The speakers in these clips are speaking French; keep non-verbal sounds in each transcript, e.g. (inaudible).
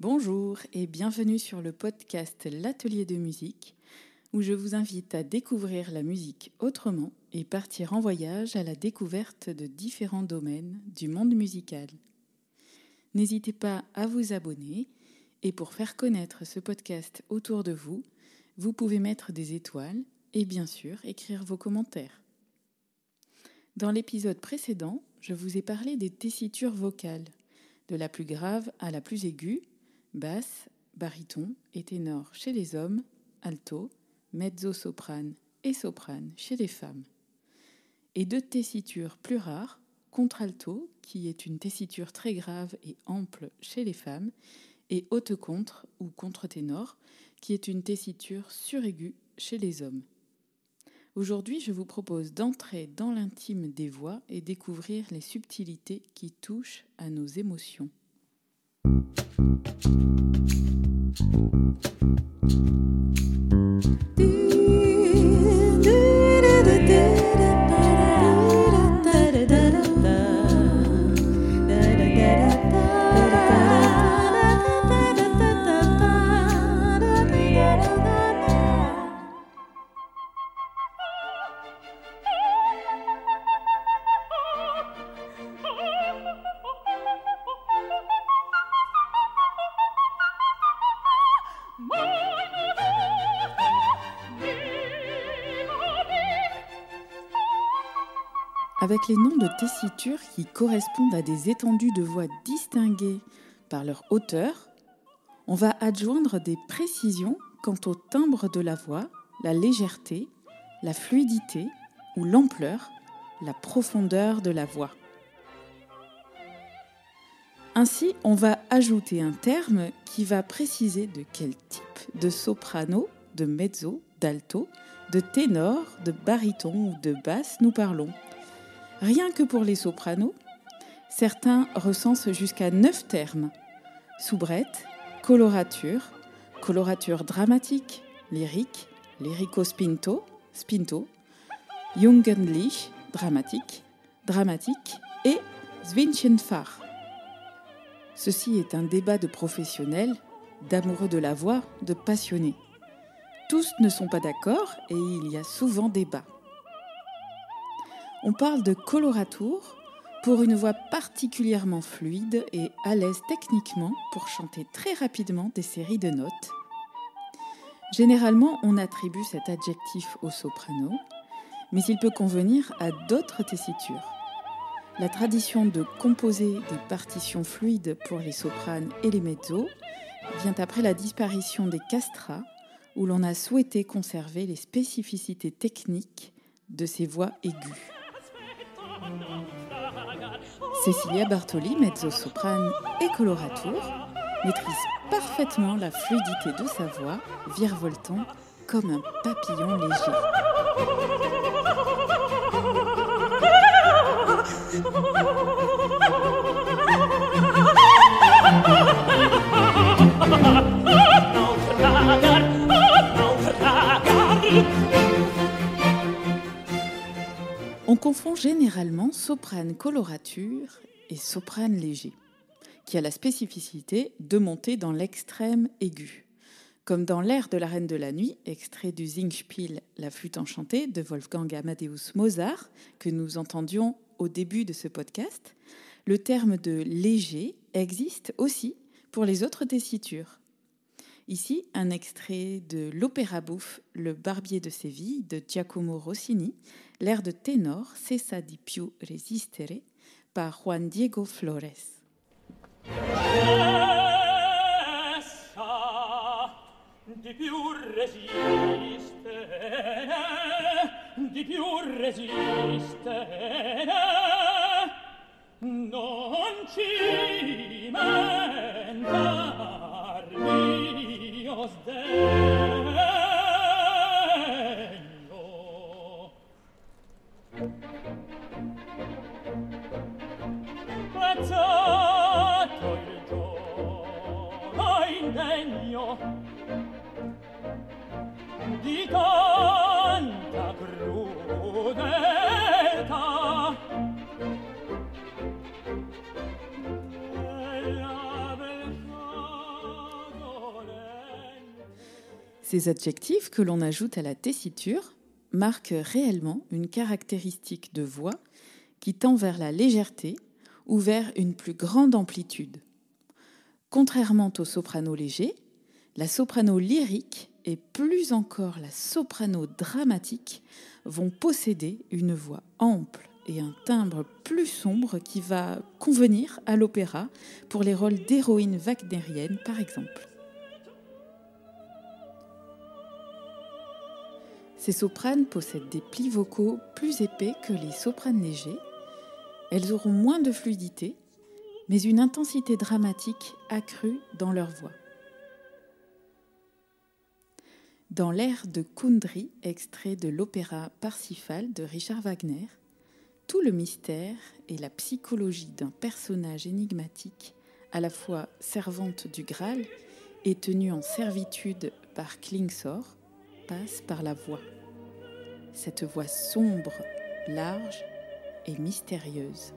Bonjour et bienvenue sur le podcast L'atelier de musique où je vous invite à découvrir la musique autrement et partir en voyage à la découverte de différents domaines du monde musical. N'hésitez pas à vous abonner et pour faire connaître ce podcast autour de vous, vous pouvez mettre des étoiles et bien sûr écrire vos commentaires. Dans l'épisode précédent, je vous ai parlé des tessitures vocales, de la plus grave à la plus aiguë, basse, baryton et ténor chez les hommes, alto, mezzo-soprane et soprane chez les femmes. Et deux tessitures plus rares, contralto, qui est une tessiture très grave et ample chez les femmes, et haute contre ou contre-ténor, qui est une tessiture suraiguë chez les hommes. Aujourd'hui, je vous propose d'entrer dans l'intime des voix et découvrir les subtilités qui touchent à nos émotions. do, do, do, Avec les noms de tessitures qui correspondent à des étendues de voix distinguées par leur hauteur, on va adjoindre des précisions quant au timbre de la voix, la légèreté, la fluidité ou l'ampleur, la profondeur de la voix. Ainsi, on va ajouter un terme qui va préciser de quel type de soprano, de mezzo, d'alto, de ténor, de baryton ou de basse nous parlons. Rien que pour les sopranos, certains recensent jusqu'à neuf termes soubrette, colorature, colorature dramatique, lyrique, lyrico-spinto, spinto, Jungenlich, dramatique, dramatique et Zwinchenfach. Ceci est un débat de professionnels, d'amoureux de la voix, de passionnés. Tous ne sont pas d'accord et il y a souvent débat on parle de coloratour pour une voix particulièrement fluide et à l'aise techniquement pour chanter très rapidement des séries de notes. Généralement, on attribue cet adjectif au soprano, mais il peut convenir à d'autres tessitures. La tradition de composer des partitions fluides pour les sopranes et les mezzos vient après la disparition des castrats, où l'on a souhaité conserver les spécificités techniques de ces voix aiguës. Cecilia Bartoli, mezzo-soprane et coloratour, maîtrise parfaitement la fluidité de sa voix, virevoltant comme un papillon léger. (laughs) confond généralement soprane colorature et soprane léger, qui a la spécificité de monter dans l'extrême aigu. Comme dans l'air de la Reine de la Nuit, extrait du Singspiel La flûte enchantée de Wolfgang Amadeus Mozart, que nous entendions au début de ce podcast, le terme de léger existe aussi pour les autres tessitures. Ici, un extrait de l'opéra bouffe Le Barbier de Séville de Giacomo Rossini, l'air de ténor Cessa di più resistere par Juan Diego Flores. di più resistere, di più resistere, non ci Pazzato il giorno indegno Ces adjectifs que l'on ajoute à la tessiture marquent réellement une caractéristique de voix qui tend vers la légèreté ou vers une plus grande amplitude. Contrairement au soprano léger, la soprano lyrique et plus encore la soprano dramatique vont posséder une voix ample et un timbre plus sombre qui va convenir à l'opéra pour les rôles d'héroïnes wagnériennes par exemple. Ces sopranes possèdent des plis vocaux plus épais que les sopranes légers. Elles auront moins de fluidité, mais une intensité dramatique accrue dans leur voix. Dans l'air de Kundry, extrait de l'opéra Parsifal de Richard Wagner, tout le mystère et la psychologie d'un personnage énigmatique, à la fois servante du Graal et tenue en servitude par Klingsor, passe par la voix. Cette voix sombre, large et mystérieuse.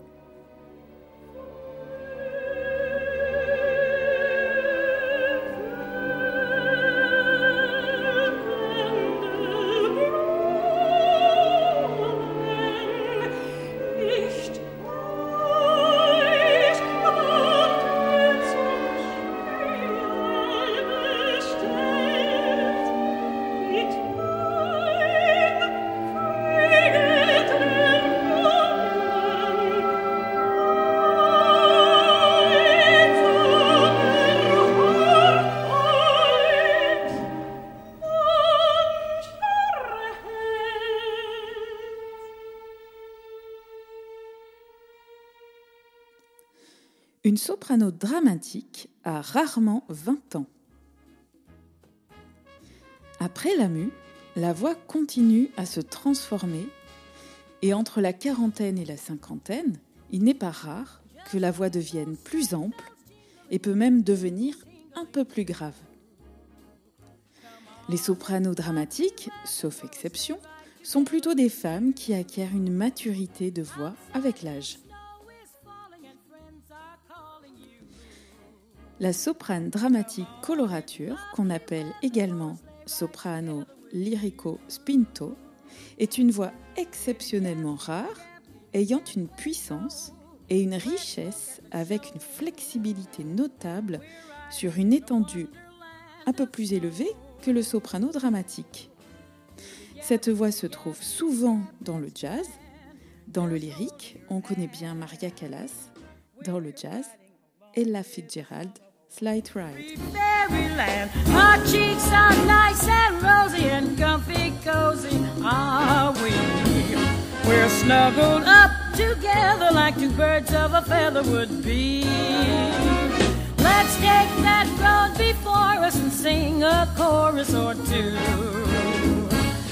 Une soprano dramatique a rarement 20 ans. Après la mue, la voix continue à se transformer et entre la quarantaine et la cinquantaine, il n'est pas rare que la voix devienne plus ample et peut même devenir un peu plus grave. Les sopranos dramatiques, sauf exception, sont plutôt des femmes qui acquièrent une maturité de voix avec l'âge. La soprane dramatique colorature, qu'on appelle également soprano lyrico spinto, est une voix exceptionnellement rare, ayant une puissance et une richesse avec une flexibilité notable sur une étendue un peu plus élevée que le soprano dramatique. Cette voix se trouve souvent dans le jazz, dans le lyrique, on connaît bien Maria Callas, dans le jazz, Ella Fitzgerald Slight Ride. Our cheeks are nice and rosy and comfy cozy are we. We're snuggled up together like two birds of a feather would be. Let's take that road before us and sing a chorus or two.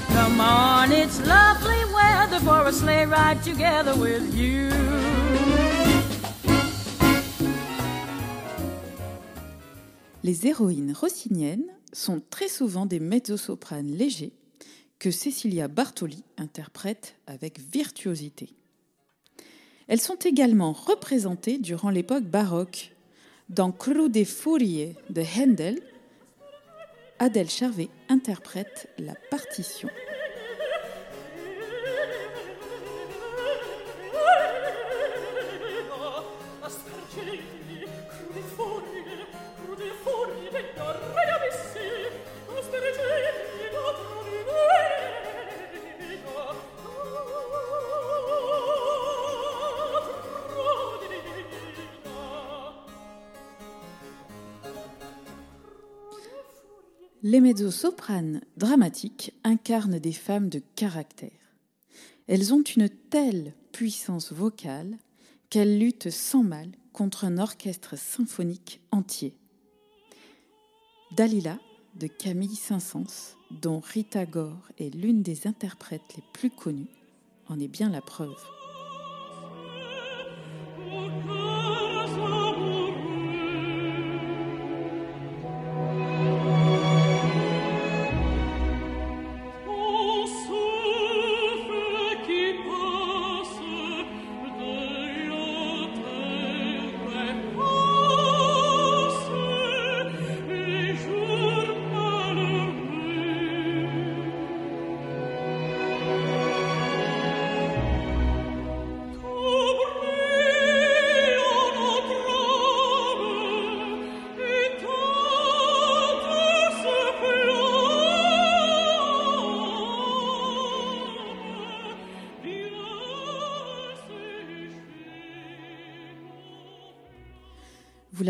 Come on, it's lovely weather for a sleigh ride together with you. Les héroïnes rossiniennes sont très souvent des mezzo-sopranes légers que Cecilia Bartoli interprète avec virtuosité. Elles sont également représentées durant l'époque baroque. Dans Cru des Furie de Handel, Adèle Charvet interprète la partition. Les mezzo-sopranes dramatiques incarnent des femmes de caractère. Elles ont une telle puissance vocale qu'elles luttent sans mal contre un orchestre symphonique entier. Dalila de Camille Saint-Saëns, dont Rita Gore est l'une des interprètes les plus connues, en est bien la preuve.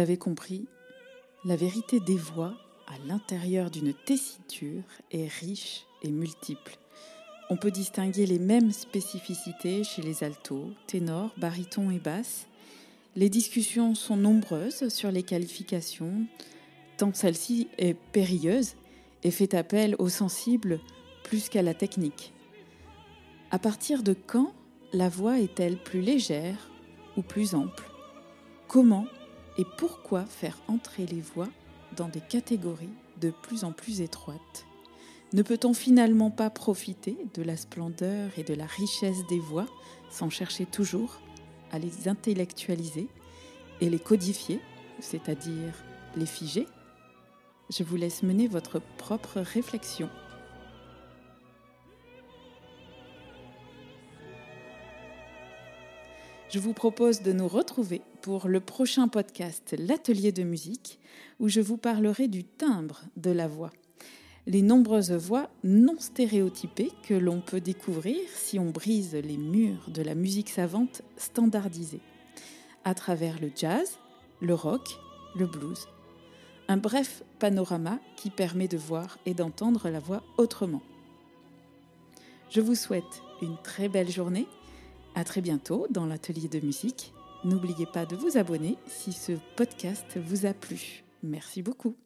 L'avez compris, la vérité des voix à l'intérieur d'une tessiture est riche et multiple. On peut distinguer les mêmes spécificités chez les altos, ténors, barytons et basses. Les discussions sont nombreuses sur les qualifications, tant celle-ci est périlleuse et fait appel aux sensibles plus qu'à la technique. À partir de quand la voix est-elle plus légère ou plus ample? Comment et pourquoi faire entrer les voix dans des catégories de plus en plus étroites? Ne peut-on finalement pas profiter de la splendeur et de la richesse des voix sans chercher toujours à les intellectualiser et les codifier, c'est-à-dire les figer? Je vous laisse mener votre propre réflexion. Je vous propose de nous retrouver pour le prochain podcast L'atelier de musique où je vous parlerai du timbre de la voix les nombreuses voix non stéréotypées que l'on peut découvrir si on brise les murs de la musique savante standardisée, à travers le jazz, le rock, le blues. Un bref panorama qui permet de voir et d'entendre la voix autrement. Je vous souhaite une très belle journée. À très bientôt dans l'atelier de musique. N'oubliez pas de vous abonner si ce podcast vous a plu. Merci beaucoup.